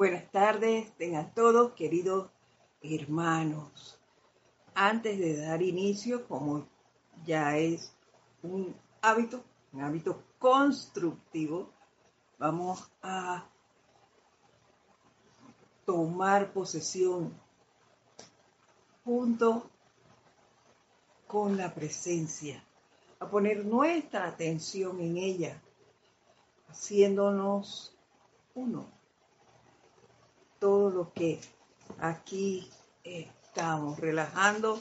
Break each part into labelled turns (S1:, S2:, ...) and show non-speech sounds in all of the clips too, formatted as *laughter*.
S1: Buenas tardes, tengan todos, queridos hermanos. Antes de dar inicio, como ya es un hábito, un hábito constructivo, vamos a tomar posesión junto con la presencia, a poner nuestra atención en ella, haciéndonos uno todo lo que aquí estamos, relajando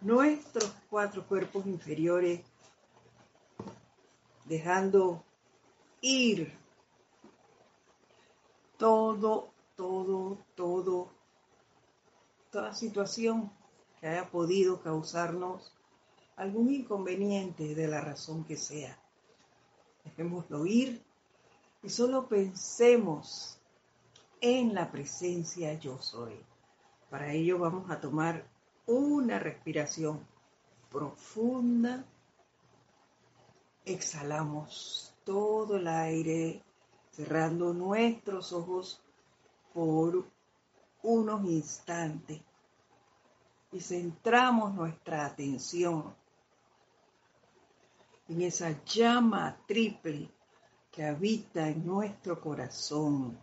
S1: nuestros cuatro cuerpos inferiores, dejando ir todo, todo, todo, toda situación que haya podido causarnos algún inconveniente de la razón que sea. Dejémoslo ir y solo pensemos en la presencia yo soy. Para ello vamos a tomar una respiración profunda. Exhalamos todo el aire, cerrando nuestros ojos por unos instantes y centramos nuestra atención en esa llama triple que habita en nuestro corazón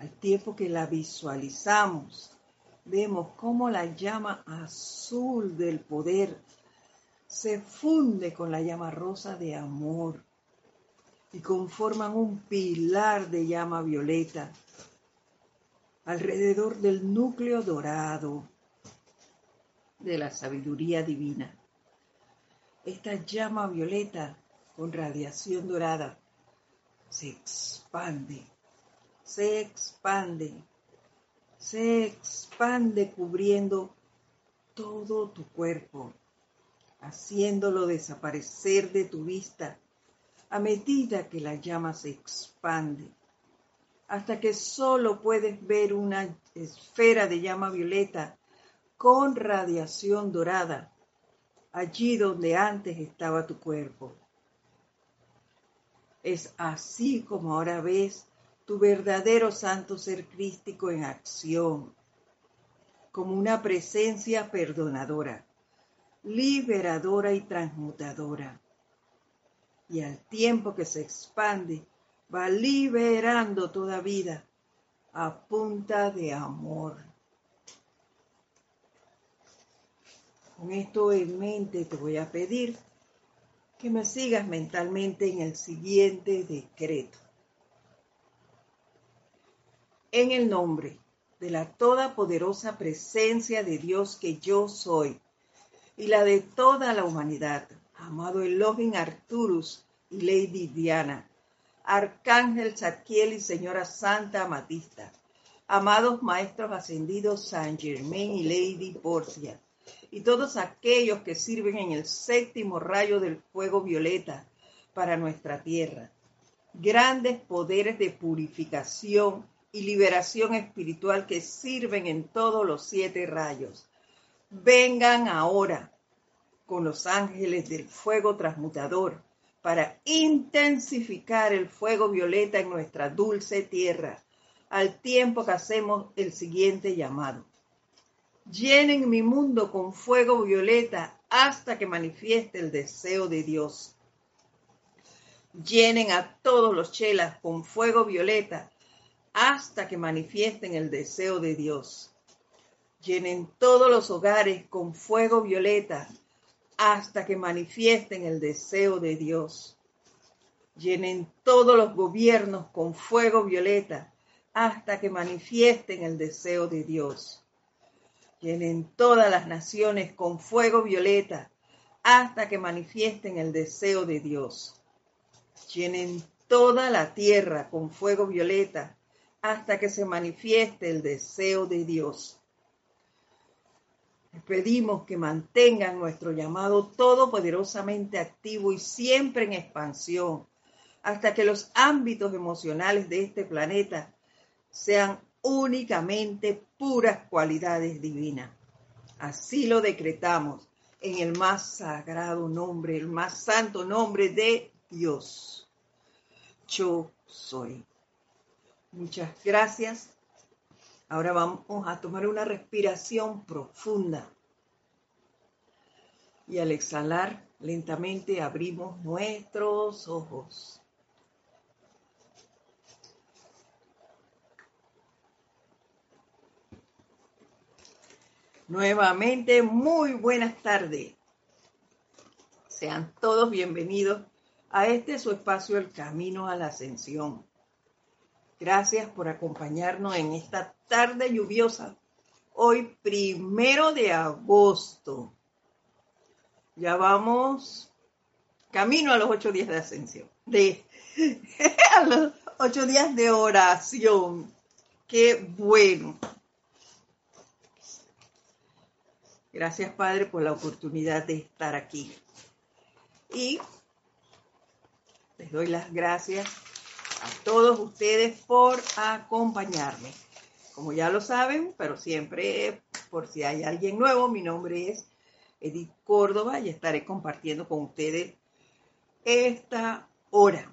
S1: al tiempo que la visualizamos, vemos cómo la llama azul del poder se funde con la llama rosa de amor y conforman un pilar de llama violeta alrededor del núcleo dorado de la sabiduría divina. Esta llama violeta con radiación dorada se expande se expande, se expande cubriendo todo tu cuerpo, haciéndolo desaparecer de tu vista a medida que la llama se expande, hasta que solo puedes ver una esfera de llama violeta con radiación dorada, allí donde antes estaba tu cuerpo. Es así como ahora ves tu verdadero santo ser crístico en acción, como una presencia perdonadora, liberadora y transmutadora. Y al tiempo que se expande, va liberando toda vida a punta de amor. Con esto en mente te voy a pedir que me sigas mentalmente en el siguiente decreto en el nombre de la todopoderosa presencia de Dios que yo soy y la de toda la humanidad, amado Elohim Arturus y Lady Diana, Arcángel Zadkiel y Señora Santa Amatista, amados Maestros Ascendidos San Germain y Lady Porcia, y todos aquellos que sirven en el séptimo rayo del fuego violeta para nuestra tierra, grandes poderes de purificación y liberación espiritual que sirven en todos los siete rayos. Vengan ahora con los ángeles del fuego transmutador para intensificar el fuego violeta en nuestra dulce tierra, al tiempo que hacemos el siguiente llamado. Llenen mi mundo con fuego violeta hasta que manifieste el deseo de Dios. Llenen a todos los chelas con fuego violeta hasta que manifiesten el deseo de Dios. Llenen todos los hogares con fuego violeta hasta que manifiesten el deseo de Dios. Llenen todos los gobiernos con fuego violeta hasta que manifiesten el deseo de Dios. Llenen todas las naciones con fuego violeta hasta que manifiesten el deseo de Dios. Llenen toda la tierra con fuego violeta hasta que se manifieste el deseo de Dios. Pedimos que mantengan nuestro llamado todopoderosamente activo y siempre en expansión, hasta que los ámbitos emocionales de este planeta sean únicamente puras cualidades divinas. Así lo decretamos en el más sagrado nombre, el más santo nombre de Dios. Yo soy. Muchas gracias. Ahora vamos a tomar una respiración profunda. Y al exhalar, lentamente abrimos nuestros ojos. Nuevamente, muy buenas tardes. Sean todos bienvenidos a este su espacio, El Camino a la Ascensión. Gracias por acompañarnos en esta tarde lluviosa. Hoy, primero de agosto. Ya vamos camino a los ocho días de ascensión. *laughs* A los ocho días de oración. Qué bueno. Gracias, Padre, por la oportunidad de estar aquí. Y les doy las gracias a todos ustedes por acompañarme. Como ya lo saben, pero siempre por si hay alguien nuevo, mi nombre es Edith Córdoba y estaré compartiendo con ustedes esta hora.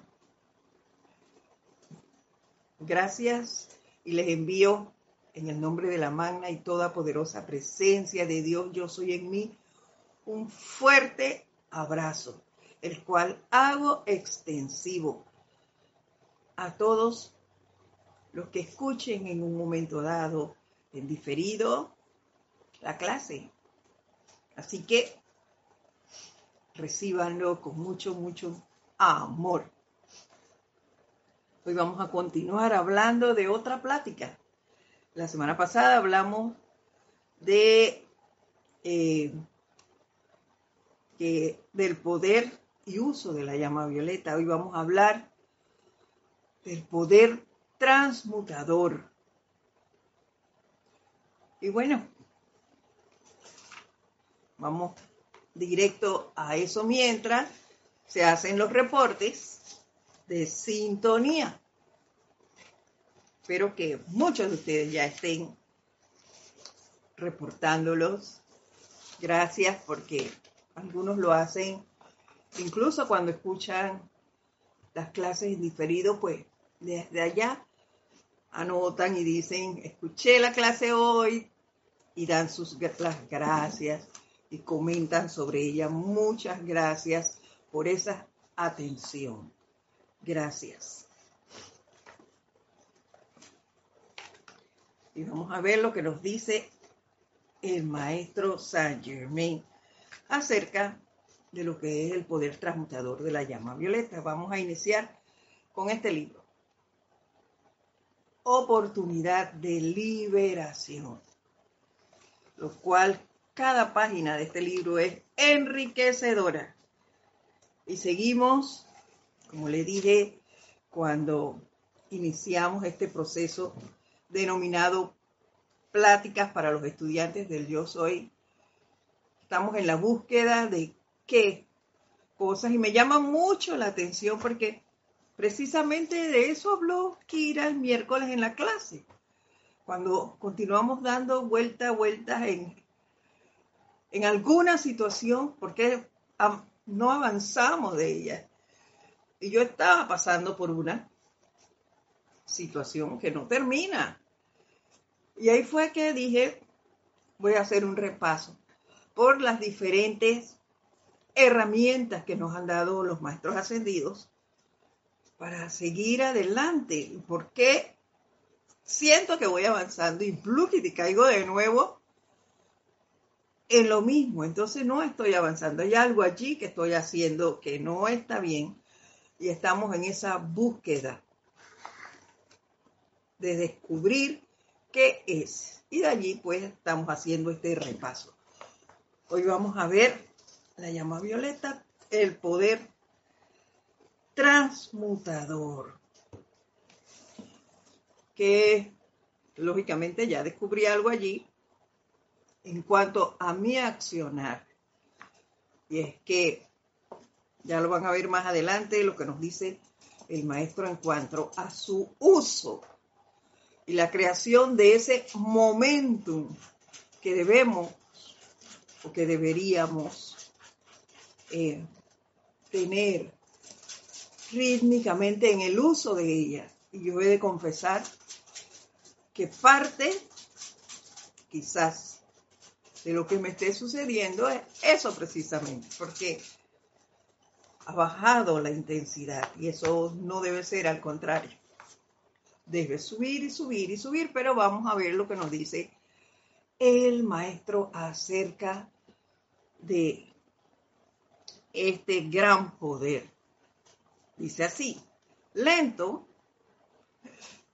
S1: Gracias y les envío en el nombre de la magna y toda poderosa presencia de Dios, yo soy en mí, un fuerte abrazo, el cual hago extensivo a todos los que escuchen en un momento dado, en diferido, la clase. Así que recíbanlo con mucho, mucho amor. Hoy vamos a continuar hablando de otra plática. La semana pasada hablamos de eh, que, del poder y uso de la llama violeta. Hoy vamos a hablar del poder transmutador. Y bueno, vamos directo a eso mientras se hacen los reportes de sintonía. Espero que muchos de ustedes ya estén reportándolos. Gracias porque algunos lo hacen incluso cuando escuchan las clases en diferido, pues desde allá anotan y dicen, escuché la clase hoy y dan sus las gracias y comentan sobre ella. Muchas gracias por esa atención. Gracias. Y vamos a ver lo que nos dice el maestro Saint Germain acerca de lo que es el poder transmutador de la llama violeta. Vamos a iniciar con este libro oportunidad de liberación, lo cual cada página de este libro es enriquecedora. Y seguimos, como le dije, cuando iniciamos este proceso denominado Pláticas para los estudiantes del Yo Soy. Estamos en la búsqueda de qué cosas y me llama mucho la atención porque Precisamente de eso habló Kira el miércoles en la clase, cuando continuamos dando vueltas, vueltas en, en alguna situación, porque no avanzamos de ella. Y yo estaba pasando por una situación que no termina. Y ahí fue que dije, voy a hacer un repaso por las diferentes herramientas que nos han dado los maestros ascendidos para seguir adelante. ¿Por qué siento que voy avanzando y y caigo de nuevo en lo mismo? Entonces no estoy avanzando. Hay algo allí que estoy haciendo que no está bien y estamos en esa búsqueda de descubrir qué es. Y de allí pues estamos haciendo este repaso. Hoy vamos a ver la llama violeta, el poder transmutador. Que lógicamente ya descubrí algo allí en cuanto a mi accionar. Y es que ya lo van a ver más adelante lo que nos dice el maestro en cuanto a su uso y la creación de ese momentum que debemos o que deberíamos eh, tener rítmicamente en el uso de ella. Y yo he de confesar que parte, quizás, de lo que me esté sucediendo es eso precisamente, porque ha bajado la intensidad y eso no debe ser al contrario. Debe subir y subir y subir, pero vamos a ver lo que nos dice el maestro acerca de este gran poder. Dice así, lento,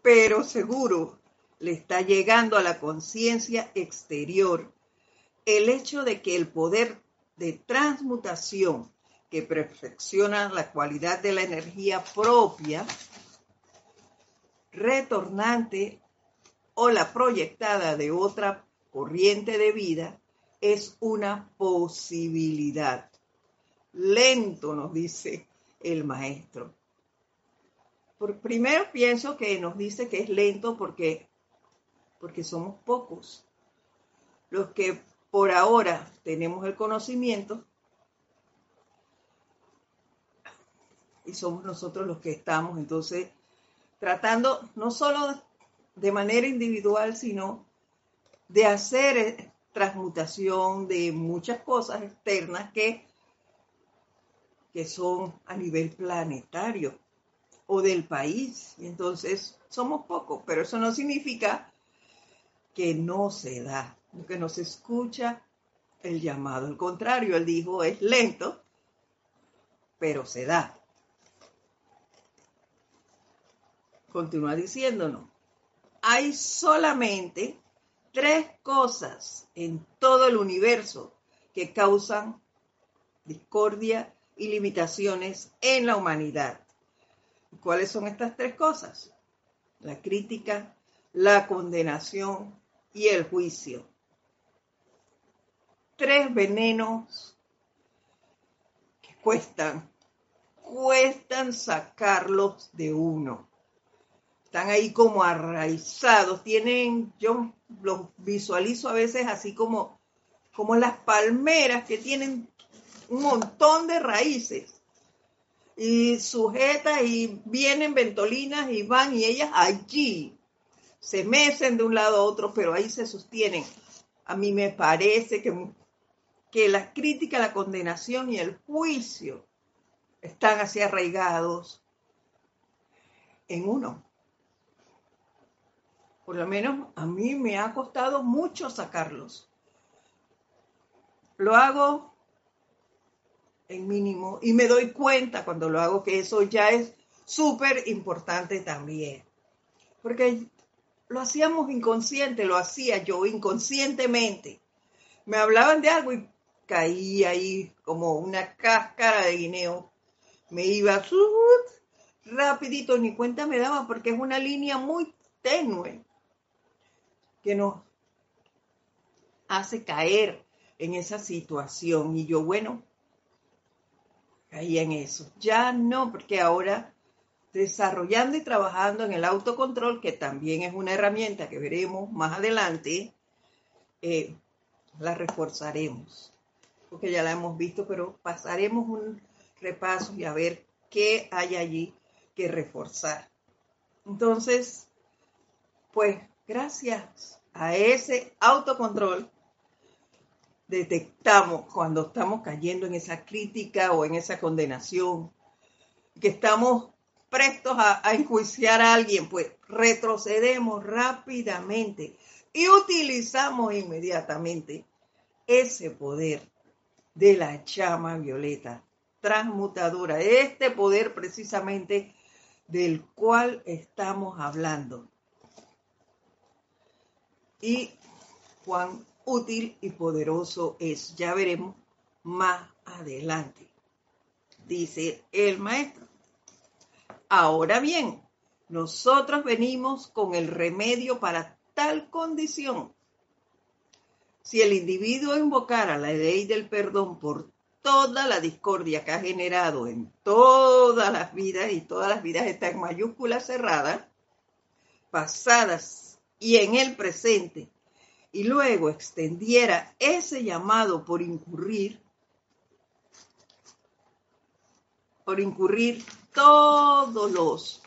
S1: pero seguro, le está llegando a la conciencia exterior el hecho de que el poder de transmutación que perfecciona la cualidad de la energía propia, retornante o la proyectada de otra corriente de vida, es una posibilidad. Lento, nos dice el maestro. Por, primero pienso que nos dice que es lento porque, porque somos pocos los que por ahora tenemos el conocimiento y somos nosotros los que estamos entonces tratando no solo de manera individual, sino de hacer eh, transmutación de muchas cosas externas que, que son a nivel planetario o del país. Y entonces somos pocos, pero eso no significa que no se da, que no se escucha el llamado. Al contrario, él dijo, es lento, pero se da. Continúa diciéndonos, hay solamente tres cosas en todo el universo que causan discordia y limitaciones en la humanidad. ¿Cuáles son estas tres cosas? La crítica, la condenación y el juicio. Tres venenos que cuestan, cuestan sacarlos de uno. Están ahí como arraizados, tienen, yo los visualizo a veces así como, como las palmeras que tienen un montón de raíces y sujetas y vienen ventolinas y van y ellas allí se mecen de un lado a otro, pero ahí se sostienen. A mí me parece que, que la crítica, la condenación y el juicio están así arraigados en uno. Por lo menos a mí me ha costado mucho sacarlos. Lo hago en mínimo y me doy cuenta cuando lo hago que eso ya es súper importante también. Porque lo hacíamos inconsciente, lo hacía yo inconscientemente. Me hablaban de algo y caía ahí como una cáscara de guineo. Me iba rapidito, ni cuenta me daba porque es una línea muy tenue que nos hace caer en esa situación. Y yo, bueno, caí en eso. Ya no, porque ahora desarrollando y trabajando en el autocontrol, que también es una herramienta que veremos más adelante, eh, la reforzaremos, porque ya la hemos visto, pero pasaremos un repaso y a ver qué hay allí que reforzar. Entonces, pues gracias a ese autocontrol, detectamos cuando estamos cayendo en esa crítica o en esa condenación, que estamos prestos a, enjuiciar a alguien, pues retrocedemos rápidamente y utilizamos inmediatamente ese poder de la llama violeta transmutadora, este poder precisamente del cual estamos hablando. Y cuán útil y poderoso es. Ya veremos más adelante, dice el maestro. Ahora bien, nosotros venimos con el remedio para tal condición. Si el individuo invocara la ley del perdón por toda la discordia que ha generado en todas las vidas, y todas las vidas están en mayúsculas cerradas, pasadas y en el presente, y luego extendiera ese llamado por incurrir, por incurrir todos los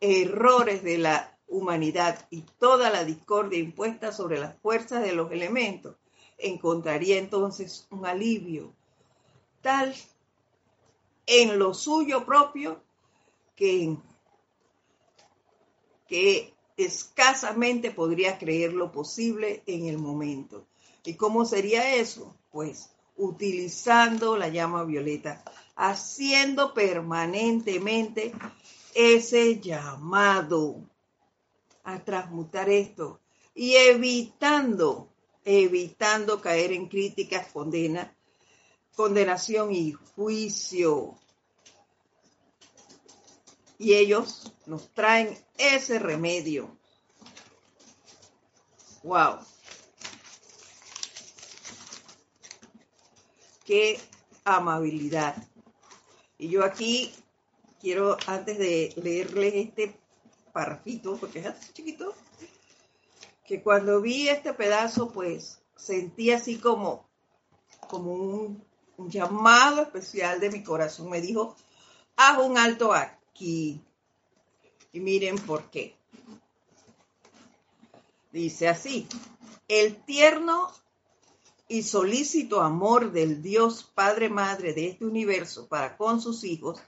S1: errores de la humanidad y toda la discordia impuesta sobre las fuerzas de los elementos, encontraría entonces un alivio tal en lo suyo propio que, que escasamente podría creer lo posible en el momento. ¿Y cómo sería eso? Pues utilizando la llama violeta, haciendo permanentemente ese llamado a transmutar esto y evitando, evitando caer en críticas, condena, condenación y juicio. Y ellos nos traen ese remedio. Wow. Qué amabilidad. Y yo aquí quiero, antes de leerles este parrafito, porque es así chiquito, que cuando vi este pedazo, pues sentí así como, como un, un llamado especial de mi corazón. Me dijo, haz un alto Y miren por qué. Dice así, el tierno y solícito amor del Dios Padre Madre de este universo para con sus hijos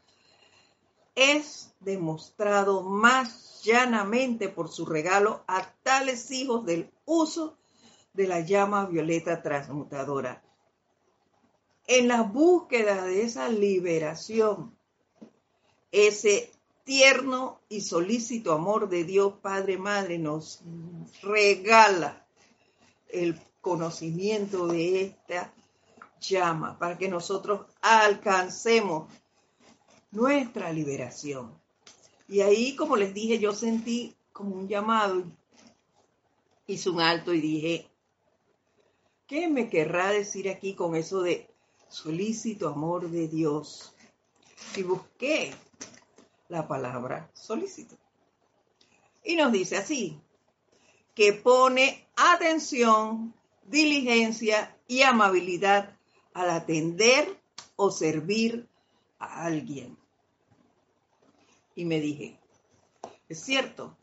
S1: es demostrado más llanamente por su regalo a tales hijos del uso de la llama violeta transmutadora. En la búsqueda de esa liberación, ese tierno y solícito amor de Dios Padre Madre nos regala el conocimiento de esta llama para que nosotros alcancemos nuestra liberación. Y ahí, como les dije, yo sentí como un llamado, hice un alto y dije, ¿qué me querrá decir aquí con eso de solícito amor de Dios? Y busqué la palabra solícito. Y nos dice así, que pone atención, diligencia y amabilidad al atender o servir a alguien. Y me dije, es cierto,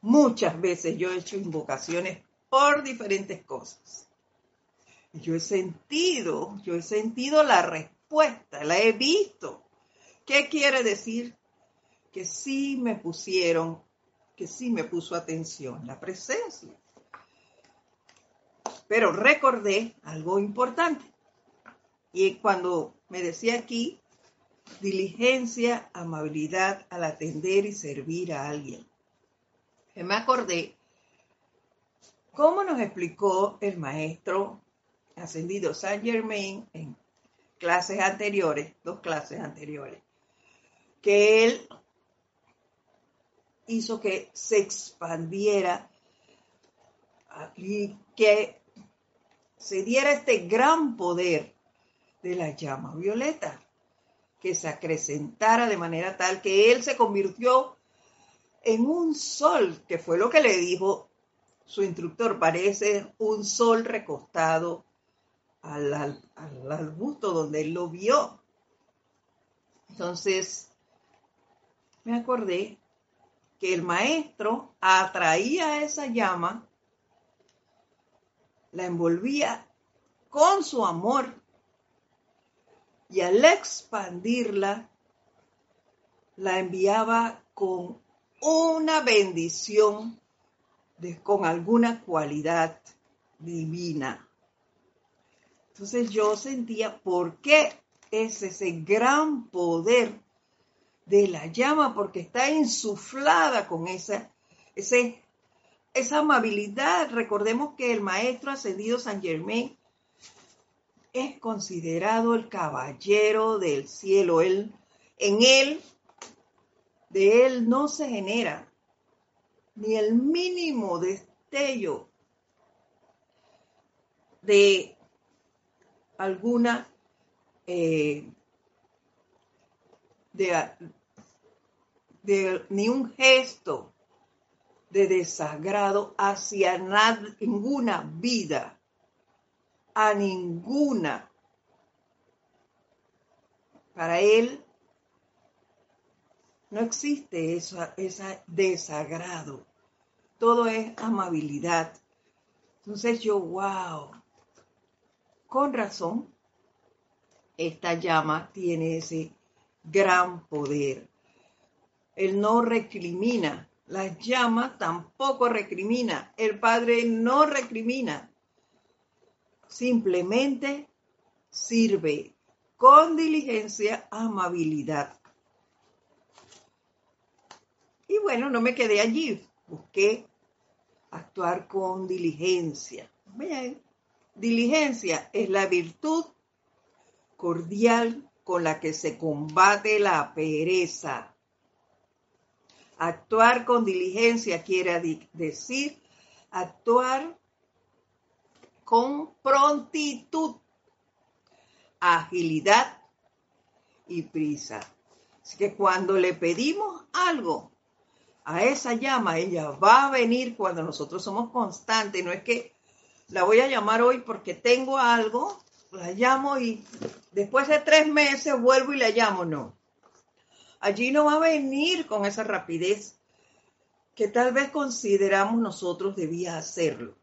S1: muchas veces yo he hecho invocaciones por diferentes cosas. Yo he sentido, yo he sentido la respuesta, la he visto. ¿Qué quiere decir? Que sí me pusieron, que sí me puso atención la presencia. Pero recordé algo importante. Y cuando me decía aquí, diligencia, amabilidad al atender y servir a alguien. me acordé cómo nos explicó el maestro ascendido Saint Germain en clases anteriores, dos clases anteriores, que él hizo que se expandiera y que se diera este gran poder de la llama violeta, que se acrecentara de manera tal que él se convirtió en un sol, que fue lo que le dijo su instructor, parece un sol recostado al, al, al arbusto donde él lo vio. Entonces, me acordé que el maestro atraía esa llama, la envolvía con su amor y al expandirla, la enviaba con una bendición, de, con alguna cualidad divina. Entonces yo sentía por qué es ese gran poder de la llama porque está insuflada con esa, esa amabilidad. Recordemos que el maestro ascendido San Germain es considerado el caballero del cielo. Él, en él, de él no se genera ni el mínimo destello de alguna eh, de, ni un gesto de desagrado hacia ninguna vida, a ninguna. Para él, No existe ese desagrado. Todo es amabilidad. Entonces yo, wow, con razón, esta llama tiene ese gran poder. Él no recrimina, la llama tampoco recrimina, el Padre no recrimina, simplemente sirve con diligencia, amabilidad. Y bueno, no me quedé allí, busqué actuar con diligencia. Diligencia es la virtud cordial con la que se combate la pereza. Actuar con diligencia quiere decir actuar con prontitud, agilidad y prisa. Así que cuando le pedimos algo a esa llama, ella va a venir cuando nosotros somos constantes. No es que la voy a llamar hoy porque tengo algo, la llamo y después de tres meses vuelvo y la llamo. No. Allí no va a venir con esa rapidez que tal vez consideramos nosotros debía hacerlo.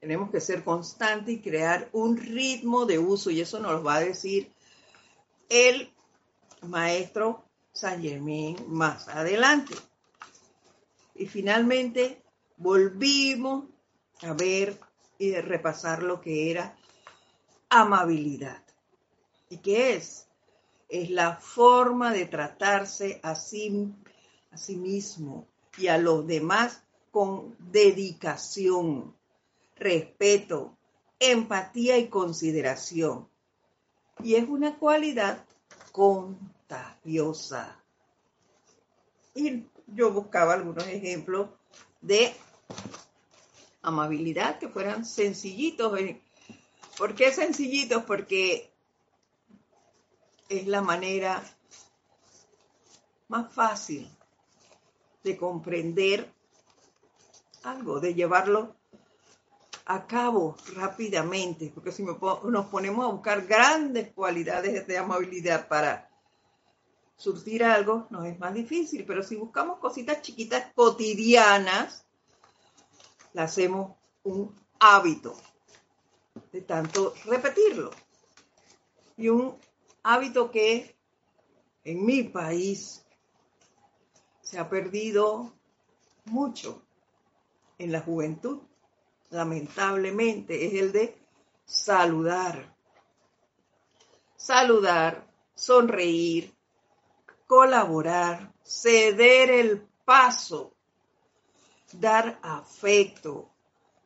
S1: Tenemos que ser constantes y crear un ritmo de uso y eso nos lo va a decir el maestro San Germán más adelante. Y finalmente volvimos a ver y repasar lo que era amabilidad. ¿Y qué es? Es la forma de tratarse a sí, a sí mismo y a los demás con dedicación, respeto, empatía y consideración. Y es una cualidad contagiosa. Y yo buscaba algunos ejemplos de amabilidad, que fueran sencillitos. ¿Por qué sencillitos? Porque es la manera más fácil de comprender algo, de llevarlo a cabo rápidamente, porque si nos ponemos a buscar grandes cualidades de amabilidad para surtir algo, nos es más difícil, pero si buscamos cositas chiquitas cotidianas, la hacemos un hábito de tanto repetirlo. Y un hábito que en mi país se ha perdido mucho en la juventud, lamentablemente, es el de saludar. Saludar, sonreír, colaborar, ceder el paso dar afecto,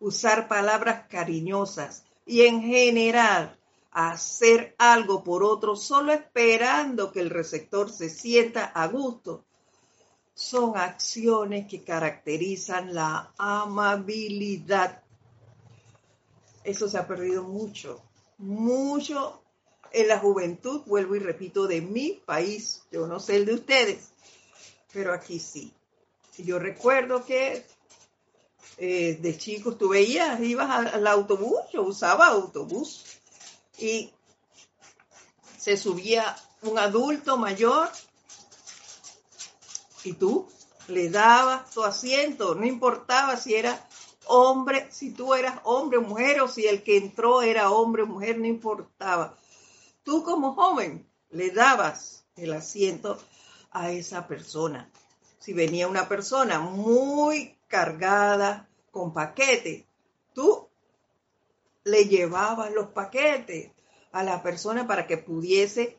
S1: usar palabras cariñosas y en general hacer algo por otro solo esperando que el receptor se sienta a gusto, son acciones que caracterizan la amabilidad. Eso se ha perdido mucho, mucho en la juventud, vuelvo y repito, de mi país. Yo no sé el de ustedes, pero aquí sí. Yo recuerdo que eh, de chicos, tú veías, ibas al autobús, yo usaba autobús y se subía un adulto mayor y tú le dabas tu asiento, no importaba si era hombre, si tú eras hombre o mujer o si el que entró era hombre o mujer, no importaba. Tú como joven le dabas el asiento a esa persona. Si venía una persona muy cargada con paquetes. Tú le llevabas los paquetes a la persona para que pudiese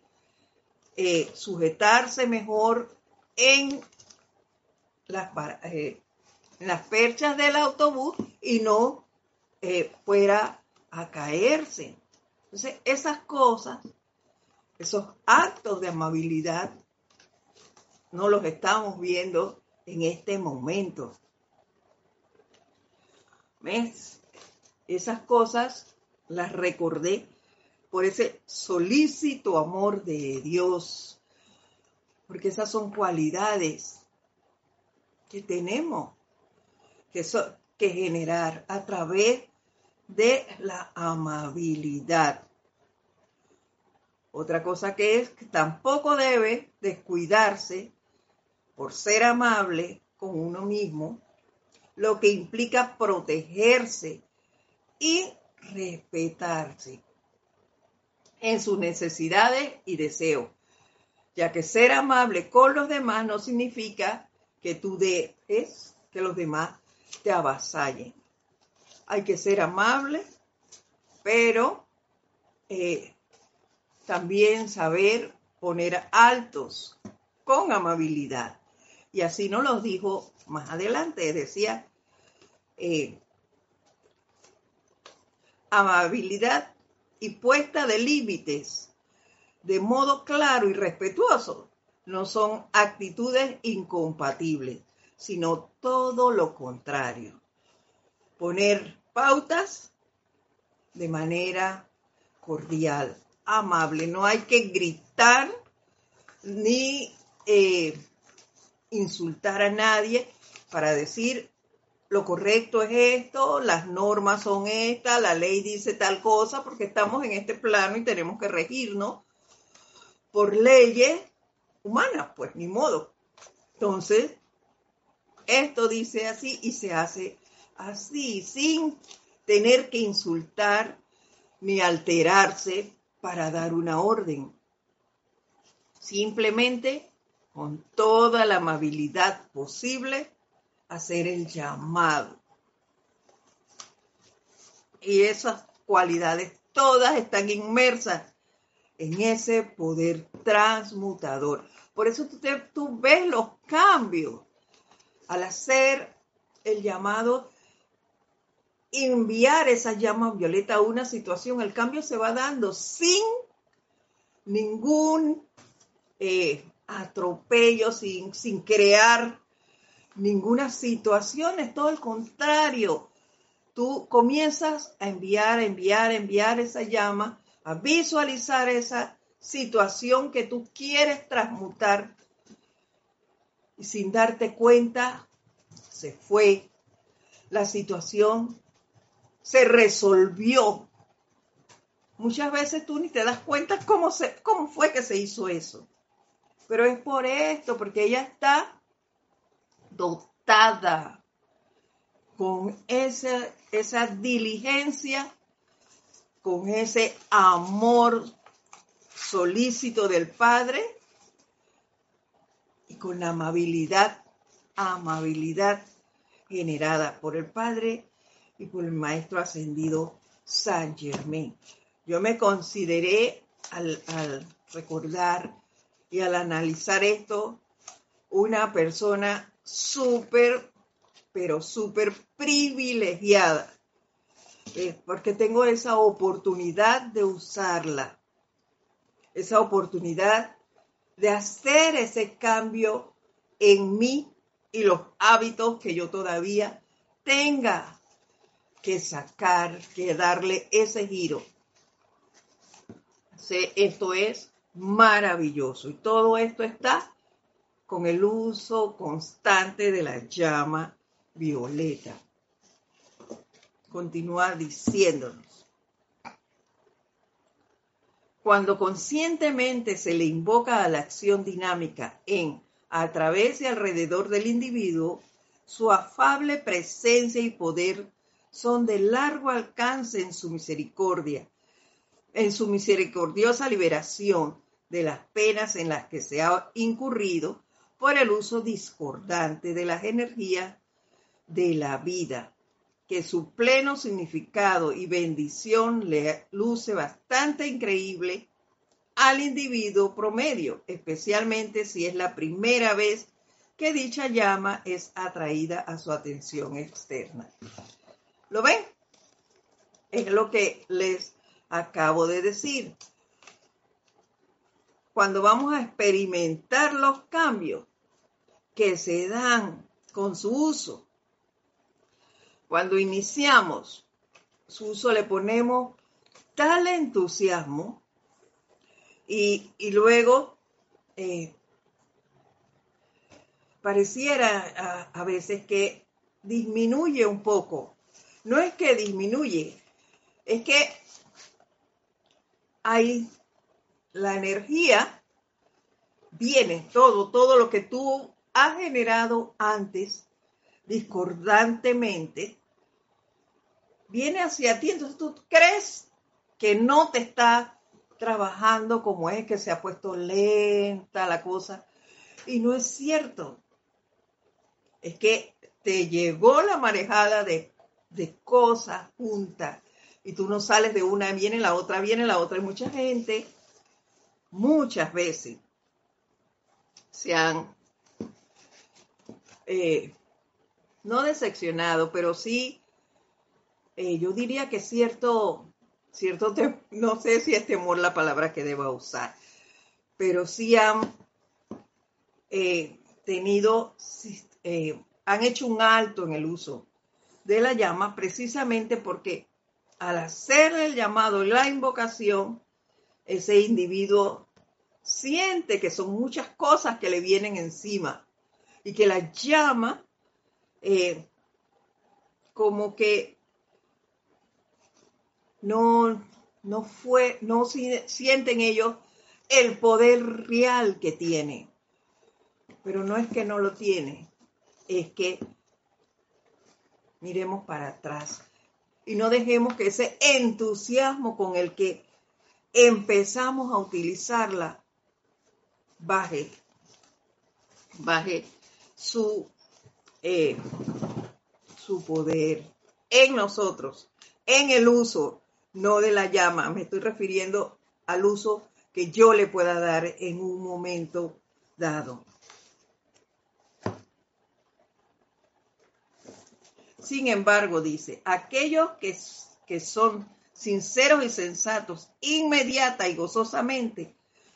S1: eh, sujetarse mejor en las, eh, en las perchas del autobús y no eh, fuera a caerse. Entonces, esas cosas, esos actos de amabilidad, no los estamos viendo en este momento. Esas cosas las recordé por ese solícito amor de Dios, porque esas son cualidades que tenemos que generar a través de la amabilidad. Otra cosa que es que tampoco debe descuidarse por ser amable con uno mismo, lo que implica protegerse y respetarse en sus necesidades y deseos, ya que ser amable con los demás no significa que tú dejes que los demás te avasallen. Hay que ser amable, pero eh, también saber poner altos con amabilidad. Y así nos lo dijo más adelante, decía, eh, amabilidad y puesta de límites de modo claro y respetuoso no son actitudes incompatibles, sino todo lo contrario. Poner pautas de manera cordial, amable. No hay que gritar ni eh, insultar a nadie para decir lo correcto es esto, las normas son estas, la ley dice tal cosa, porque estamos en este plano y tenemos que regirnos por leyes humanas, pues ni modo. Entonces, esto dice así y se hace así, sin tener que insultar ni alterarse para dar una orden. Simplemente, con toda la amabilidad posible, hacer el llamado. Y esas cualidades todas están inmersas en ese poder transmutador. Por eso tú, ves los cambios al hacer el llamado, enviar esa llama violeta a una situación. El cambio se va dando sin ningún eh, atropello, sin, sin crear ninguna situación, es todo el contrario. Tú comienzas a enviar, enviar, enviar esa llama, a visualizar esa situación que tú quieres transmutar y sin darte cuenta se fue. La situación se resolvió. Muchas veces tú ni te das cuenta cómo, se, cómo fue que se hizo eso. Pero es por esto, porque ella está dotada con esa, esa diligencia, con ese amor solícito del Padre y con la amabilidad, amabilidad generada por el Padre y por el Maestro Ascendido San Germain. Yo me consideré al, al recordar y al analizar esto una persona súper, pero súper privilegiada, eh, porque tengo esa oportunidad de usarla, esa oportunidad de hacer ese cambio en mí y los hábitos que yo todavía tenga que sacar, que darle ese giro. Esto es maravilloso y todo esto está con el uso constante de la llama violeta. Continúa diciéndonos. Cuando conscientemente se le invoca a la acción dinámica en, a través y alrededor del individuo, su afable presencia y poder son de largo alcance en su misericordia, en su misericordiosa liberación de las penas en las que se ha incurrido por el uso discordante de las energías de la vida, que su pleno significado y bendición le luce bastante increíble al individuo promedio, especialmente si es la primera vez que dicha llama es atraída a su atención externa. ¿Lo ven? Es lo que les acabo de decir cuando vamos a experimentar los cambios que se dan con su uso. Cuando iniciamos su uso le ponemos tal entusiasmo y, luego eh, pareciera a, a veces que disminuye un poco. No es que disminuye, es que hay la energía viene, todo, todo lo que tú has generado antes, discordantemente, viene hacia ti. Entonces tú crees que no te está trabajando como es, que se ha puesto lenta la cosa. Y no es cierto. Es que te llegó la marejada de, de cosas juntas y tú no sales de una, viene la otra, viene la otra. Y mucha gente, muchas veces, se han, eh, no decepcionado, pero sí, eh, yo diría que cierto, cierto, no sé si es temor la palabra que deba usar, pero sí han eh, tenido, han hecho un alto en el uso de la llama precisamente porque al hacer el llamado la invocación, ese individuo siente que son muchas cosas que le vienen encima y que la llama eh, como que no, no fue, no sienten ellos el poder real que tiene. Pero no es que no lo tiene, es que miremos para atrás y no dejemos que ese entusiasmo con el que empezamos a utilizarla baje, baje su, eh, su poder en nosotros, en el uso, no de la llama. Me estoy refiriendo al uso que yo le pueda dar en un momento dado. Sin embargo, dice, aquellos que, que son sinceros y sensatos, inmediata y gozosamente,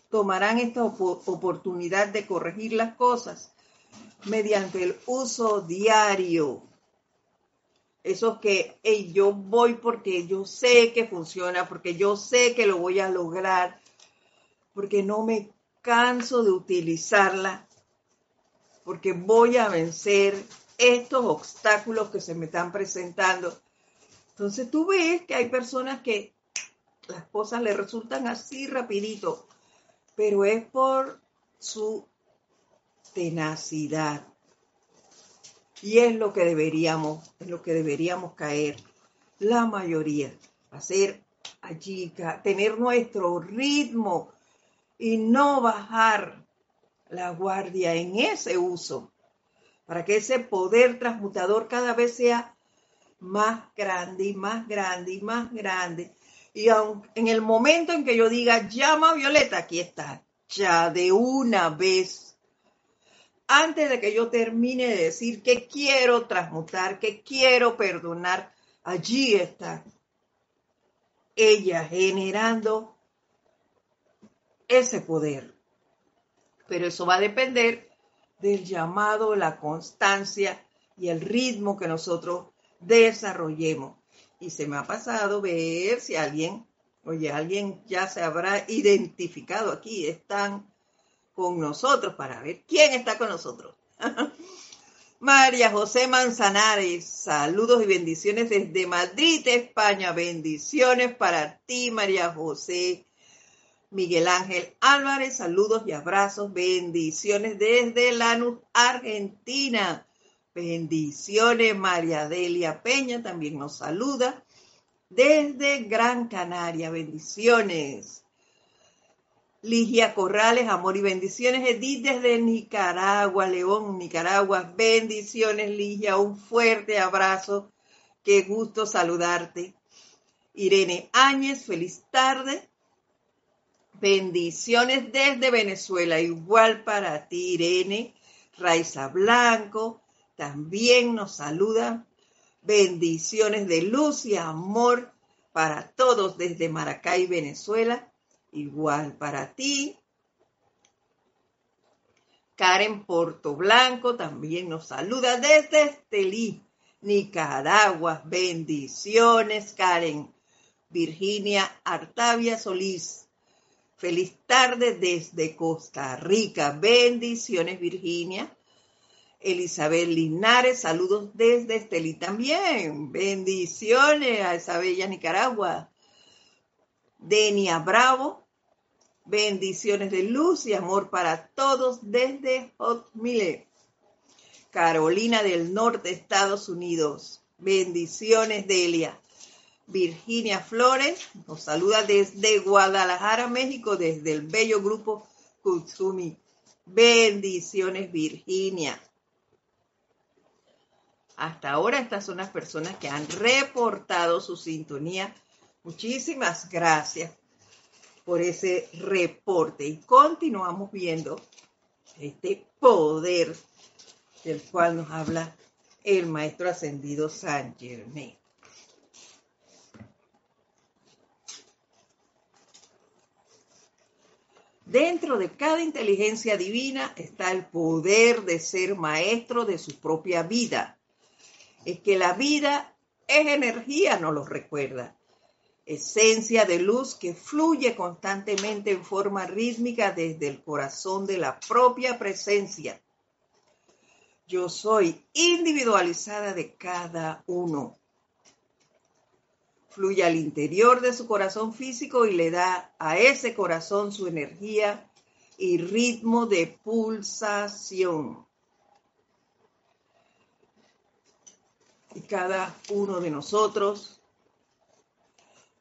S1: tomarán esta oportunidad de corregir las cosas mediante el uso diario. Eso que yo voy porque yo sé que funciona, porque yo sé que lo voy a lograr, porque no me canso de utilizarla, porque voy a vencer estos obstáculos que se me están presentando. Entonces tú ves que hay personas que las cosas le resultan así rapidito, pero es por su tenacidad. Y es lo que deberíamos, es lo que deberíamos caer la mayoría, hacer allí, tener nuestro ritmo y no bajar la guardia en ese uso para que ese poder transmutador cada vez sea más grande y más grande y más grande. Y en el momento en que yo diga, llama Violeta, aquí está, ya de una vez, antes de que yo termine de decir que quiero transmutar, que quiero perdonar, allí está ella generando ese poder. Pero eso va a depender del llamado, la constancia y el ritmo que nosotros desarrollemos. Y se me ha pasado ver si alguien, oye, alguien ya se habrá identificado aquí, están con nosotros para ver quién está con nosotros. *laughs* María José Manzanares, saludos y bendiciones desde Madrid, España. Bendiciones para ti, María José. Miguel Ángel Álvarez, saludos y abrazos, bendiciones desde Lanús, Argentina. Bendiciones, María Delia Peña también nos saluda desde Gran Canaria, bendiciones. Ligia Corrales, amor y bendiciones. Edith desde Nicaragua, León, Nicaragua. Bendiciones, Ligia. Un fuerte abrazo. Qué gusto saludarte. Irene Áñez, feliz tarde. Bendiciones desde Venezuela, igual para ti, Irene. Raiza Blanco también nos saluda. Bendiciones de luz y amor para todos desde Maracay, Venezuela. Igual para ti. Karen Portoblanco también nos saluda desde Estelí, Nicaragua. Bendiciones, Karen. Virginia Artavia Solís Feliz tarde desde Costa Rica. Bendiciones, Virginia. Elizabeth Linares, saludos desde Estelí también. Bendiciones a esa bella Nicaragua. Denia Bravo, Bendiciones de luz y amor para todos desde Hot Mile, Carolina del Norte, Estados Unidos. Bendiciones, Delia. Virginia Flores nos saluda desde Guadalajara, México, desde el bello grupo Kutsumi. Bendiciones, Virginia. Hasta ahora estas son las personas que han reportado su sintonía. Muchísimas gracias por ese reporte y continuamos viendo este poder del cual nos habla el maestro ascendido San Germain. Dentro de cada inteligencia divina está el poder de ser maestro de su propia vida. Es que la vida es energía, nos lo recuerda. Esencia de luz que fluye constantemente en forma rítmica desde el corazón de la propia presencia. Yo soy individualizada de cada uno fluye al interior de su corazón físico y le da a ese corazón su energía y ritmo de pulsación. Y cada uno de nosotros,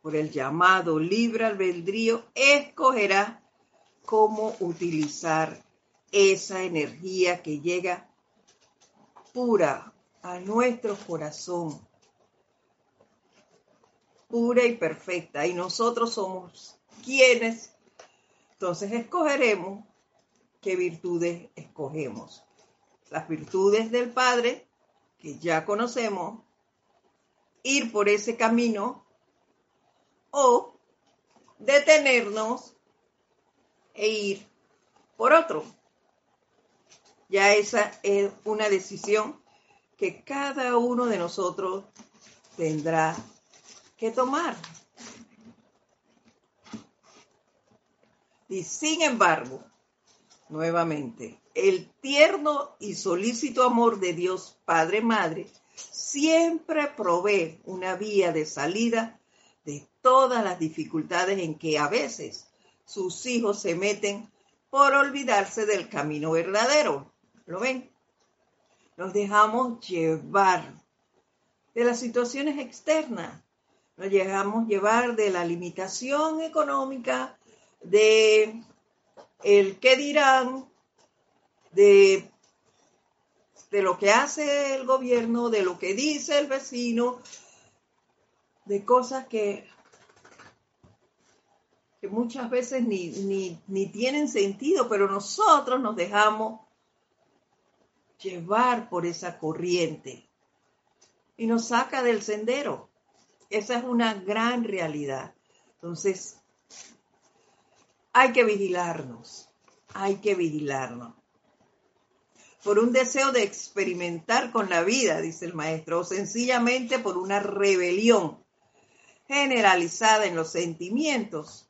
S1: por el llamado libre albedrío, escogerá cómo utilizar esa energía que llega pura a nuestro corazón pura y perfecta y nosotros somos quienes, entonces escogeremos qué virtudes escogemos. Las virtudes del Padre, que ya conocemos, ir por ese camino o detenernos e ir por otro. Ya esa es una decisión que cada uno de nosotros tendrá que tomar. Y sin embargo, nuevamente, el tierno y solícito amor de Dios Padre Madre siempre provee una vía de salida de todas las dificultades en que a veces sus hijos se meten por olvidarse del camino verdadero. ¿Lo ven? Nos dejamos llevar de las situaciones externas nos llegamos a llevar de la limitación económica, de el qué dirán, de, de lo que hace el gobierno, de lo que dice el vecino, de cosas que, que muchas veces ni, ni, ni tienen sentido, pero nosotros nos dejamos llevar por esa corriente y nos saca del sendero. Esa es una gran realidad. Entonces, hay que vigilarnos, hay que vigilarnos. Por un deseo de experimentar con la vida, dice el maestro, o sencillamente por una rebelión generalizada en los sentimientos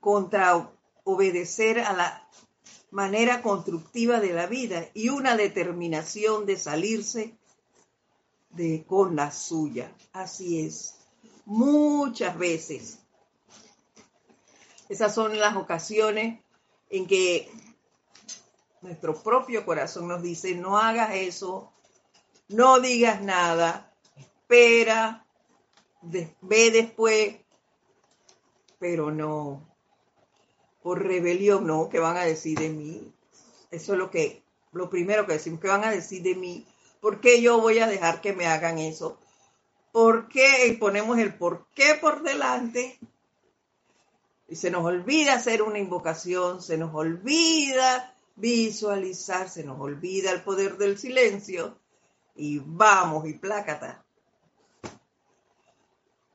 S1: contra obedecer a la manera constructiva de la vida y una determinación de salirse de con la suya. Así es muchas veces. Esas son las ocasiones en que nuestro propio corazón nos dice, no hagas eso, no digas nada, espera, ve después, pero no, por rebelión, no, que van a decir de mí. Eso es lo que, lo primero que decimos, que van a decir de mí. ¿Por qué yo voy a dejar que me hagan eso? ¿Por qué? Y ponemos el por qué por delante. Y se nos olvida hacer una invocación, se nos olvida visualizar, se nos olvida el poder del silencio. Y vamos, y plácata.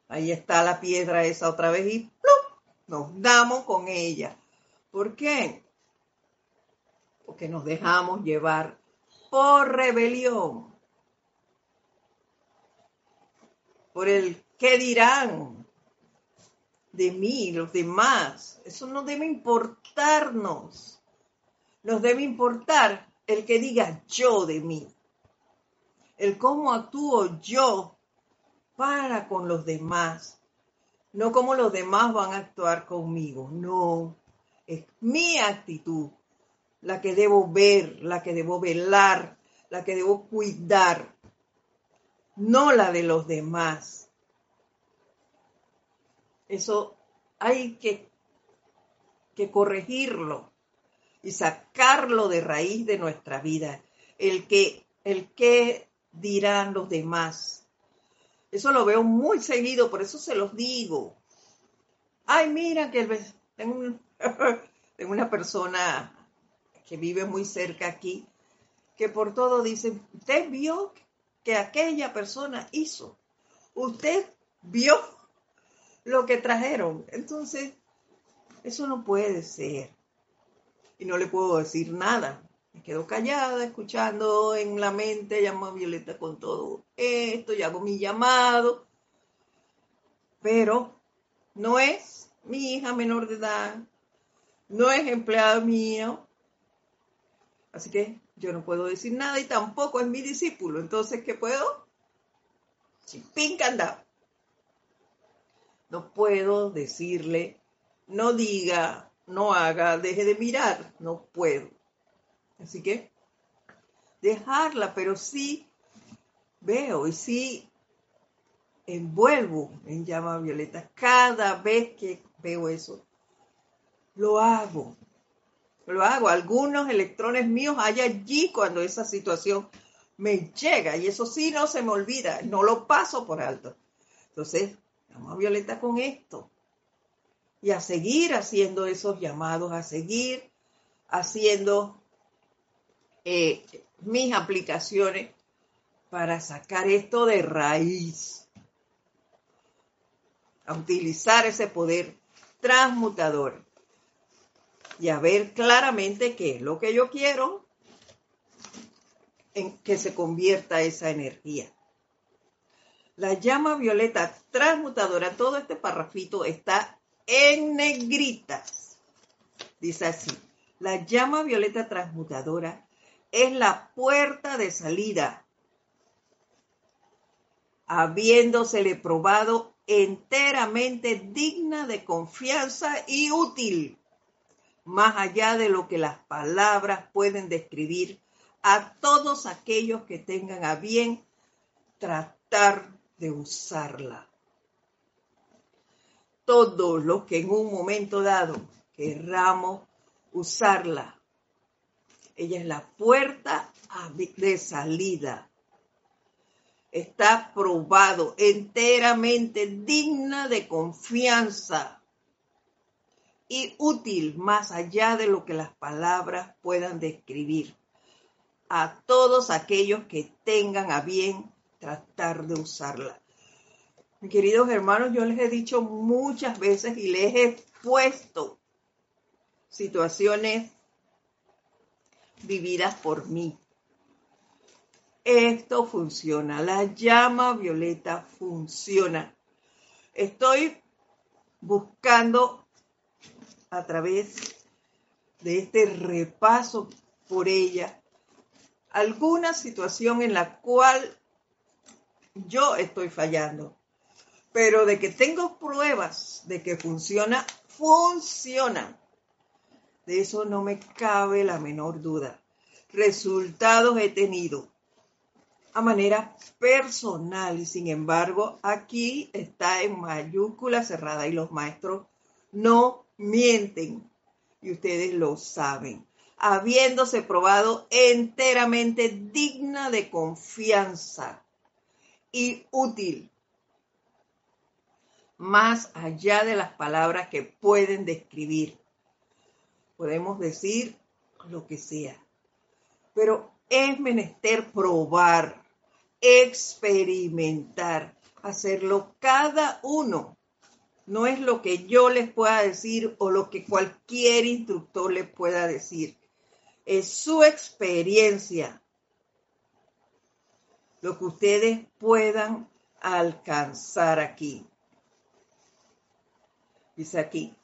S1: Ahí está la piedra esa otra vez y nos damos con ella. ¿Por qué? Porque nos dejamos llevar por rebelión. por el qué dirán de mí, los demás. Eso no debe importarnos. Nos debe importar el que diga yo de mí. El cómo actúo yo para con los demás. No cómo los demás van a actuar conmigo. No. Es mi actitud la que debo ver, la que debo velar, la que debo cuidar, no la de los demás. Eso hay que, que corregirlo y sacarlo de raíz de nuestra vida. El que, el que dirán los demás. Eso lo veo muy seguido, por eso se los digo. Ay, mira que tengo, *laughs* tengo una persona que vive muy cerca aquí, que por todo dice, usted vio que aquella persona hizo, usted vio lo que trajeron. Entonces, eso no puede ser. Y no le puedo decir nada. Me quedo callada, escuchando en la mente, llamo a Violeta con todo esto, y hago mi llamado. Pero no es mi hija menor de edad, no es empleado mío. Así que yo no puedo decir nada y tampoco es mi discípulo. Entonces, ¿qué puedo? Chimpín anda. No puedo decirle, no diga, no haga, deje de mirar. No puedo. Así que dejarla, pero sí veo y sí envuelvo en llama violeta cada vez que veo eso. Lo hago. Lo hago. Algunos electrones míos hay allí cuando esa situación me llega y eso sí no se me olvida, no lo paso por alto. Entonces, llama violeta con esto. Y a seguir haciendo esos llamados, a seguir haciendo eh, mis aplicaciones para sacar esto de raíz, a utilizar ese poder transmutador y a ver claramente qué es lo que yo quiero en que se convierta esa energía. La llama violeta transmutadora, todo este parrafito está en negritas. Dice así, la llama violeta transmutadora es la puerta de salida, habiéndosele probado enteramente digna de confianza y útil, más allá de lo que las palabras pueden describir a todos aquellos que tengan a bien tratar de usarla. Todos los que en un momento dado querramos usarla ella es la puerta de salida. Está probado, enteramente digna de confianza y útil más allá de lo que las palabras puedan describir a todos aquellos que tengan a bien tratar de usarla. Queridos hermanos, yo les he dicho muchas veces y les he puesto situaciones vividas por mí. Esto funciona, la llama violeta funciona. Estoy buscando a través de este repaso por ella alguna situación en la cual yo estoy fallando, pero de que tengo pruebas de que funciona, funciona. De eso no me cabe la menor duda. Resultados he tenido a manera personal y sin embargo aquí está en mayúscula cerrada y los maestros no mienten y ustedes lo saben, habiéndose probado enteramente digna de confianza y útil, más allá de las palabras que pueden describir podemos decir lo que sea, pero es menester probar, experimentar, hacerlo cada uno. No es lo que yo les pueda decir o lo que cualquier instructor les pueda decir. Es su experiencia. Lo que ustedes puedan alcanzar aquí. Dice aquí,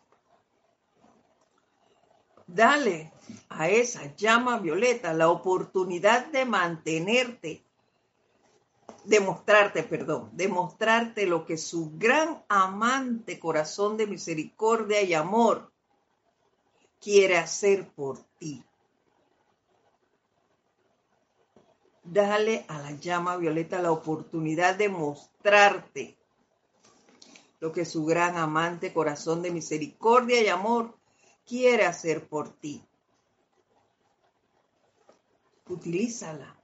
S1: Dale a esa llama violeta la oportunidad de mantenerte, demostrarte, perdón, demostrarte lo que su gran amante corazón de misericordia y amor quiere hacer por ti. Dale a la llama violeta la oportunidad de mostrarte lo que su gran amante corazón de misericordia y amor quiere hacer por ti. Utilízala.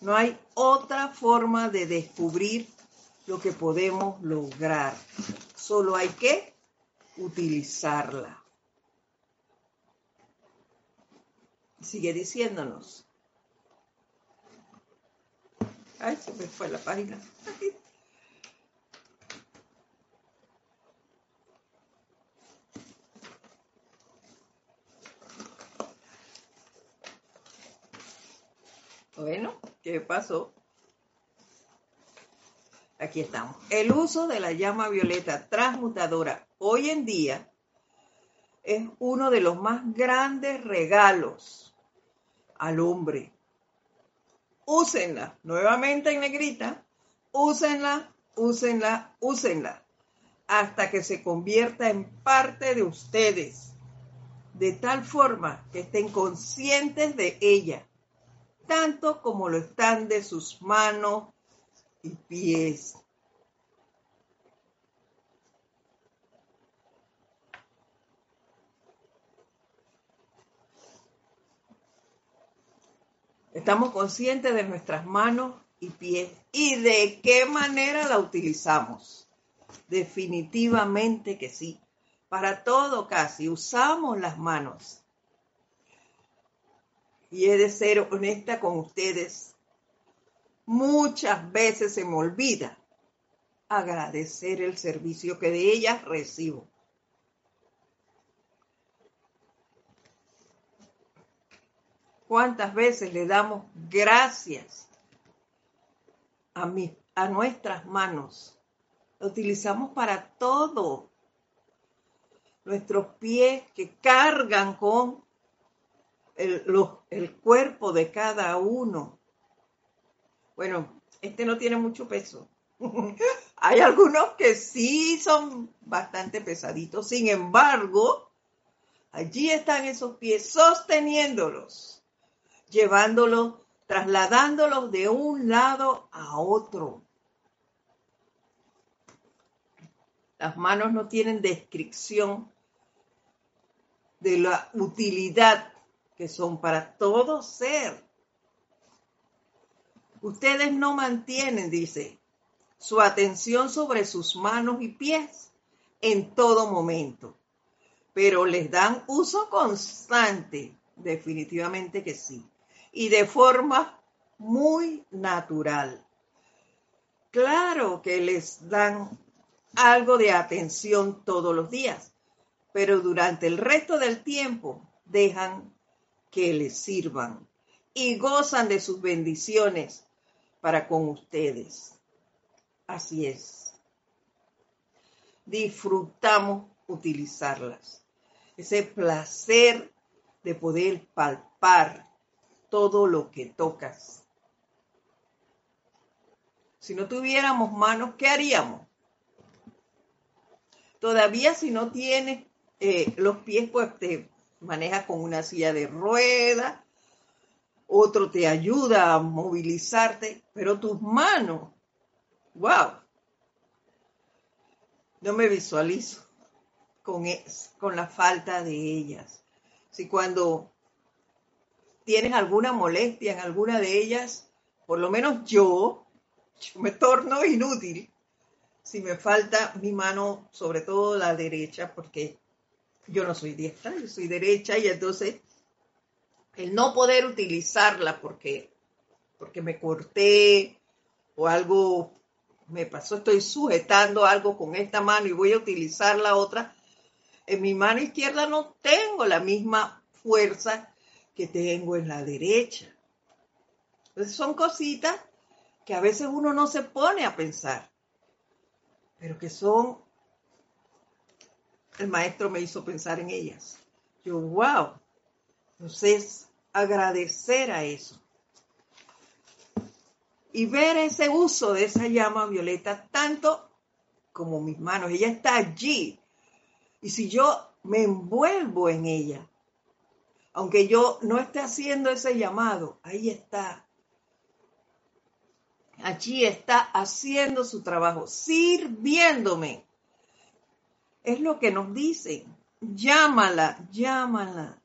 S1: No hay otra forma de descubrir lo que podemos lograr. Solo hay que utilizarla. Sigue diciéndonos. Ay, se me fue la página. Bueno, ¿qué pasó? Aquí estamos. El uso de la llama violeta transmutadora hoy en día es uno de los más grandes regalos al hombre. Úsenla, nuevamente en negrita, úsenla, úsenla, úsenla, hasta que se convierta en parte de ustedes, de tal forma que estén conscientes de ella tanto como lo están de sus manos y pies. Estamos conscientes de nuestras manos y pies y de qué manera la utilizamos. Definitivamente que sí. Para todo casi usamos las manos y he de ser honesta con ustedes, muchas veces se me olvida agradecer el servicio que de ellas recibo. ¿Cuántas veces le damos gracias a, a nuestras manos? Lo utilizamos para todo. Nuestros pies que cargan con el, cuerpo de cada uno. Bueno, este no tiene mucho peso. *laughs* Hay algunos que sí son bastante pesaditos. Sin embargo, allí están esos pies sosteniéndolos, llevándolos, trasladándolos de un lado a otro. Las manos no tienen descripción de la utilidad que son para todo ser. Ustedes no mantienen, dice, su atención sobre sus manos y pies en todo momento, pero les dan uso constante, definitivamente que sí, y de forma muy natural. Claro que les dan algo de atención todos los días, pero durante el resto del tiempo dejan que les sirvan y gozan de sus bendiciones para con ustedes. Así es. Disfrutamos utilizarlas. Ese placer de poder palpar todo lo que tocas. Si no tuviéramos manos, ¿qué haríamos? Todavía si no tienes eh, los pies, pues te manejas con una silla de rueda, otro te ayuda a movilizarte, pero tus manos, wow, no me visualizo con, con la falta de ellas. Si cuando tienes alguna molestia en alguna de ellas, por lo menos yo, yo me torno inútil si me falta mi mano, sobre todo la derecha, porque yo no soy diestra, yo soy derecha y entonces el no poder utilizarla porque, porque me corté o algo me pasó, estoy sujetando algo con esta mano y voy a utilizar la otra, en mi mano izquierda no tengo la misma fuerza que tengo en la derecha. Entonces son cositas que a veces uno no se pone a pensar, pero que son el maestro me hizo pensar en ellas. Yo, wow. Entonces, agradecer a eso. Y ver ese uso de esa llama violeta, tanto como mis manos. Ella está allí. Y si yo me envuelvo en ella, Aunque yo no esté haciendo ese llamado, ahí está. Allí está haciendo su trabajo, sirviéndome. Es lo que nos dicen. Llámala, llámala.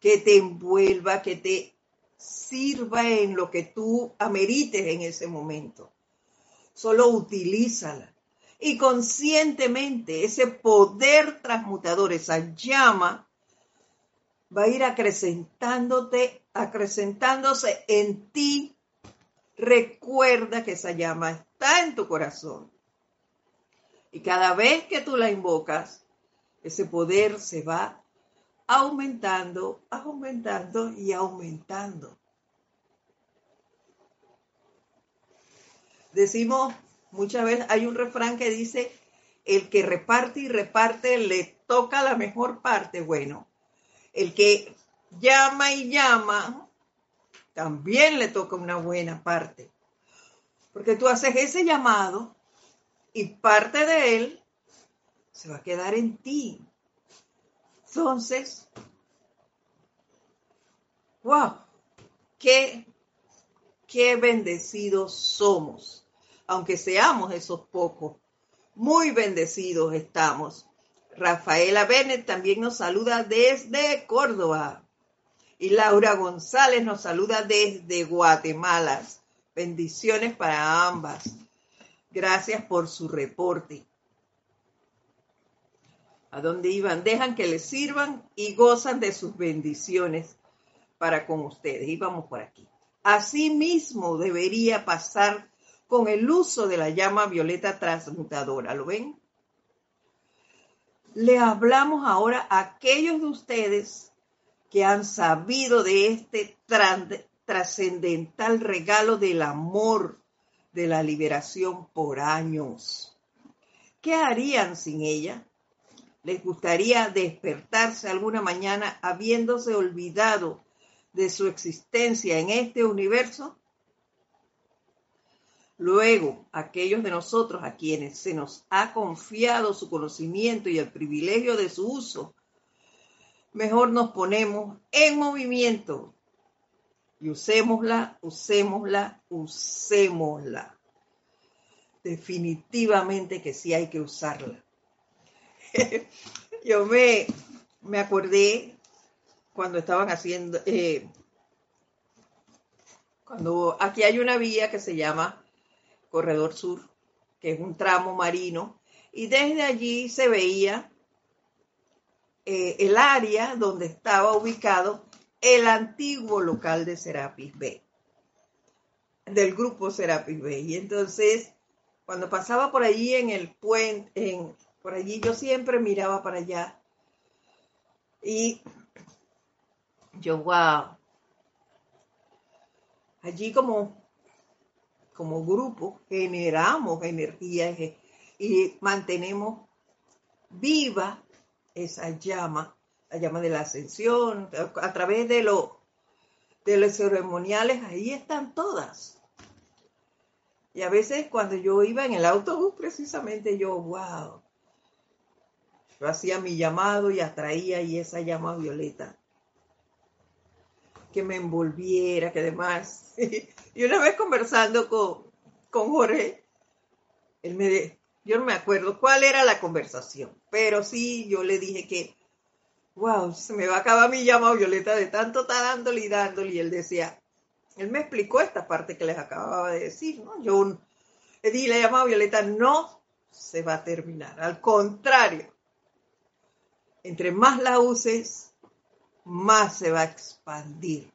S1: Que te envuelva, que te sirva en lo que tú amerites en ese momento. Solo utilízala. Y conscientemente ese poder transmutador, esa llama, va a ir acrecentándote, acrecentándose en ti. Recuerda que esa llama está en tu corazón. Y cada vez que tú la invocas, ese poder se va aumentando, aumentando y aumentando. Decimos muchas veces, hay un refrán que dice, el que reparte y reparte le toca la mejor parte. Bueno, el que llama y llama, también le toca una buena parte. Porque tú haces ese llamado y parte de él se va a quedar en ti. Entonces, wow, qué, qué bendecidos somos, aunque seamos esos pocos, muy bendecidos estamos. Rafaela Bennett también nos saluda desde Córdoba. Y Laura González nos saluda desde Guatemala. Bendiciones para ambas. Gracias por su reporte a dónde iban, dejan que les sirvan y gozan de sus bendiciones para con ustedes. Y vamos por aquí. Asimismo debería pasar con el uso de la llama violeta transmutadora. ¿Lo ven? Le hablamos ahora a aquellos de ustedes que han sabido de este trascendental regalo del amor, de la liberación por años. ¿Qué harían sin ella? les gustaría despertarse alguna mañana habiéndose olvidado de su existencia en este universo? Luego, aquellos de nosotros a quienes se nos ha confiado su conocimiento y el privilegio de su uso, mejor nos ponemos en movimiento y usémosla, usémosla, usémosla. Definitivamente que sí hay que usarla. *laughs* yo me, me acordé cuando estaban haciendo, eh, cuando aquí hay una vía que se llama Corredor Sur, que es un tramo marino, y desde allí se veía eh, el área donde estaba ubicado el antiguo local de Serapis B, del grupo Serapis B. Y entonces, cuando pasaba por allí en el puente, en, por allí. Yo siempre miraba para allá. Y yo, wow. Allí como, como grupo generamos energía y mantenemos viva esa llama, la llama de la ascensión, a través de, de los ceremoniales, ahí están todas. Y a veces cuando yo iba en el autobús, precisamente yo, wow, yo hacía mi llamado y atraía y esa llama violeta que me envolviera, que además. *laughs* y una vez conversando con, con Jorge, él me, yo no me acuerdo cuál era la conversación, pero sí yo le dije que, wow, se me va a acabar mi llama violeta de tanto estar dándole y dándole. Y él decía, él me explicó esta parte que les acababa de decir, ¿no? Yo le la llama violeta, no se va a terminar, al contrario, entre más la uses, más se va a expandir.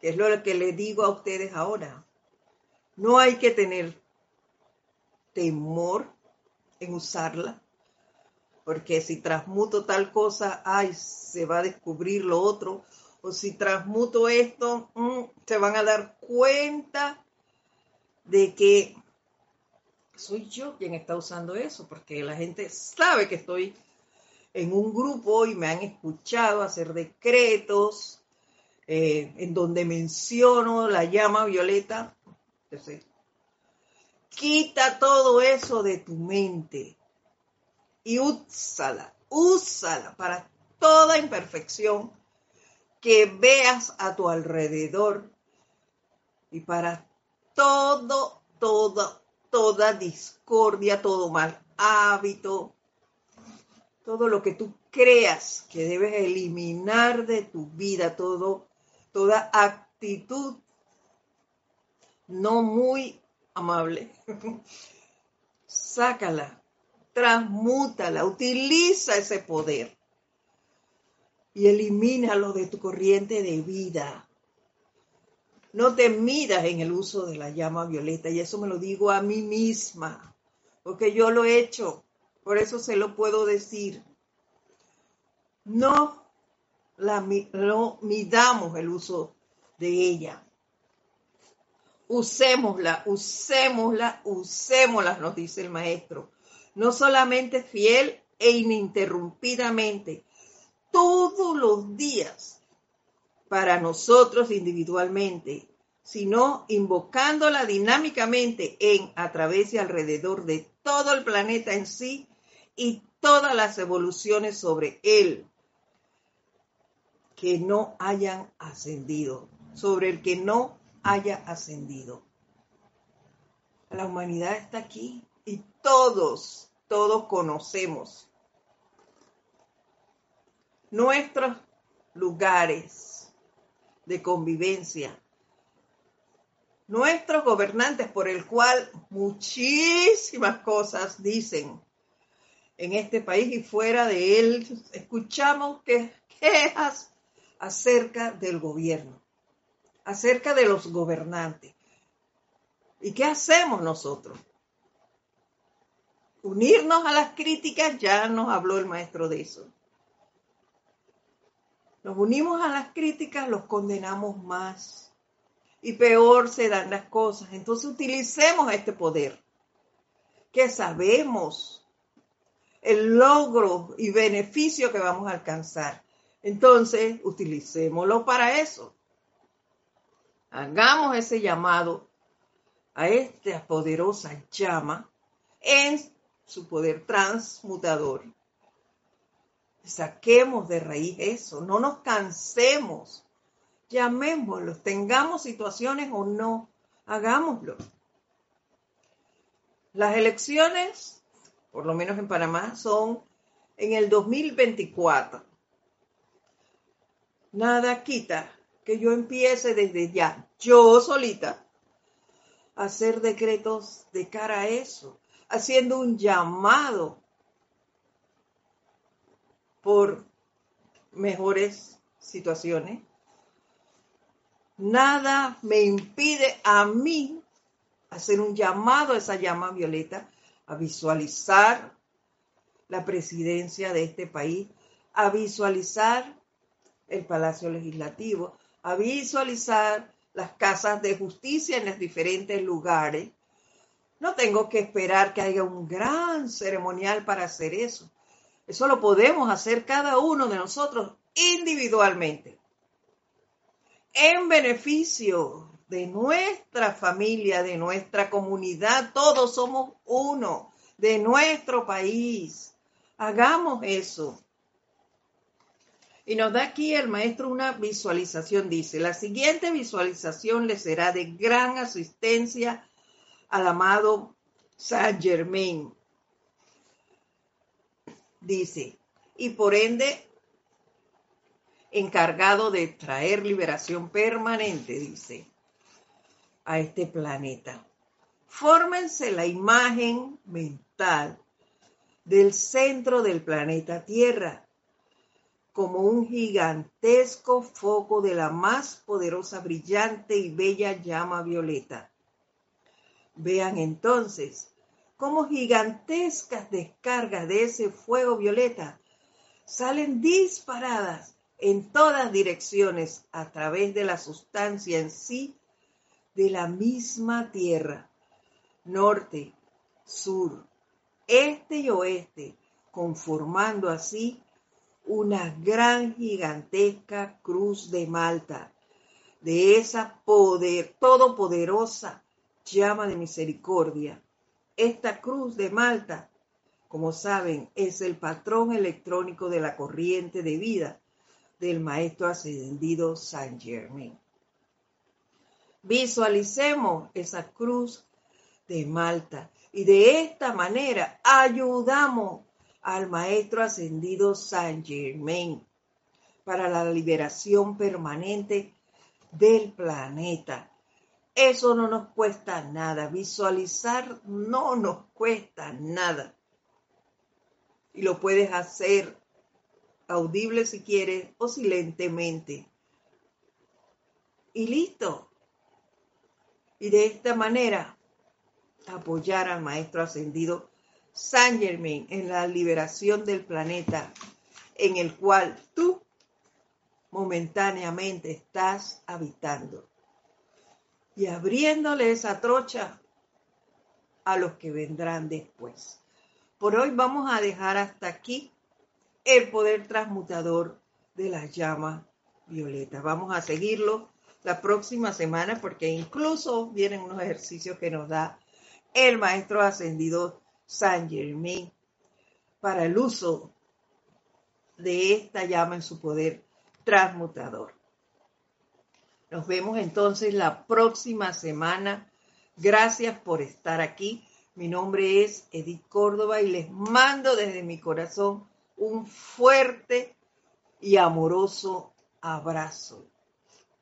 S1: Que es lo que le digo a ustedes ahora. No hay que tener temor en usarla, porque si transmuto tal cosa, ay, se va a descubrir lo otro, o si transmuto esto, mm, se van a dar cuenta de que soy yo quien está usando eso, porque la gente sabe que estoy en un grupo y me han escuchado hacer decretos eh, en donde menciono la llama violeta. quita todo eso de tu mente y úsala, úsala para toda imperfección que veas a tu alrededor y para todo, todo, toda discordia, todo mal hábito, todo lo que tú creas que debes eliminar de tu vida, todo, toda actitud no muy amable. Sácala, transmútala, utiliza ese poder y elimínalo de tu corriente de vida. No te miras en el uso de la llama violeta y eso me lo digo a mí misma, porque yo lo he hecho, por eso se lo puedo decir. No la no midamos el uso de ella. Usémosla, usémosla, usémosla, nos dice el maestro. No solamente fiel e ininterrumpidamente, todos los días para nosotros individualmente, sino invocándola dinámicamente en, a través y alrededor de todo el planeta en sí y todas las evoluciones sobre él que no hayan ascendido, sobre el que no haya ascendido. La humanidad está aquí y todos, todos conocemos nuestros lugares de convivencia, nuestros gobernantes por el cual muchísimas cosas dicen en este país y fuera de él, escuchamos que quejas acerca del gobierno, acerca de los gobernantes. ¿Y qué hacemos nosotros? Unirnos a las críticas, ya nos habló el maestro de eso nos unimos a las críticas, los condenamos más. Y peor se dan las cosas. Entonces utilicemos este poder, que sabemos el logro y beneficio que vamos a alcanzar. Entonces, utilicémoslo para eso. Hagamos ese llamado a esta poderosa llama en su poder transmutador Saquemos de raíz eso, no nos cansemos, llamémoslo, tengamos situaciones o no, hagámoslo. Las elecciones, por lo menos en Panamá, son en el 2024. Nada quita que yo empiece desde ya, yo solita, a hacer decretos de cara a eso, haciendo un llamado por mejores situaciones. Nada me impide a mí hacer un llamado a esa llama violeta, a visualizar la presidencia de este país, a visualizar el Palacio Legislativo, a visualizar las casas de justicia en los diferentes lugares. No tengo que esperar que haya un gran ceremonial para hacer eso. Eso lo podemos hacer cada uno de nosotros individualmente. En beneficio de nuestra familia, de nuestra comunidad, todos somos uno, de nuestro país. Hagamos eso. Y nos da aquí el maestro una visualización. Dice, la siguiente visualización le será de gran asistencia al amado Saint Germain, dice, y por ende encargado de traer liberación permanente, dice, a este planeta. Fórmense la imagen mental del centro del planeta Tierra como un gigantesco foco de la más poderosa, brillante y bella llama violeta. Vean entonces como gigantescas descargas de ese fuego violeta salen disparadas en todas direcciones a través de la sustancia en sí de la misma tierra, norte, sur, este y oeste, conformando así una gran gigantesca cruz de Malta, de esa poder, todopoderosa llama de misericordia esta cruz de Malta, como saben, es el patrón electrónico de la corriente de vida del Maestro Ascendido San Germain. Visualicemos esa cruz de Malta y de esta manera ayudamos al Maestro Ascendido San Germain para la liberación permanente del planeta. Eso no nos cuesta nada. Visualizar no nos cuesta nada. Y lo puedes hacer audible si quieres o silentemente. Y listo. Y de esta manera apoyar al Maestro Ascendido San Germain en la liberación del planeta en el cual tú momentáneamente estás habitando y abriéndole esa trocha a los que vendrán después. Por hoy vamos a dejar hasta aquí el poder transmutador de la llama violeta. Vamos a seguirlo la próxima semana porque incluso vienen unos ejercicios que nos da el maestro ascendido San Germain para el uso de esta llama en su poder transmutador. Nos vemos entonces la próxima semana. Gracias por estar aquí. Mi nombre es Edith Córdoba y les mando desde mi corazón un fuerte y amoroso abrazo.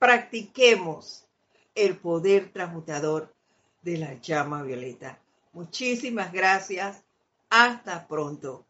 S1: Practiquemos el poder transmutador de la llama violeta. Muchísimas gracias. Hasta pronto.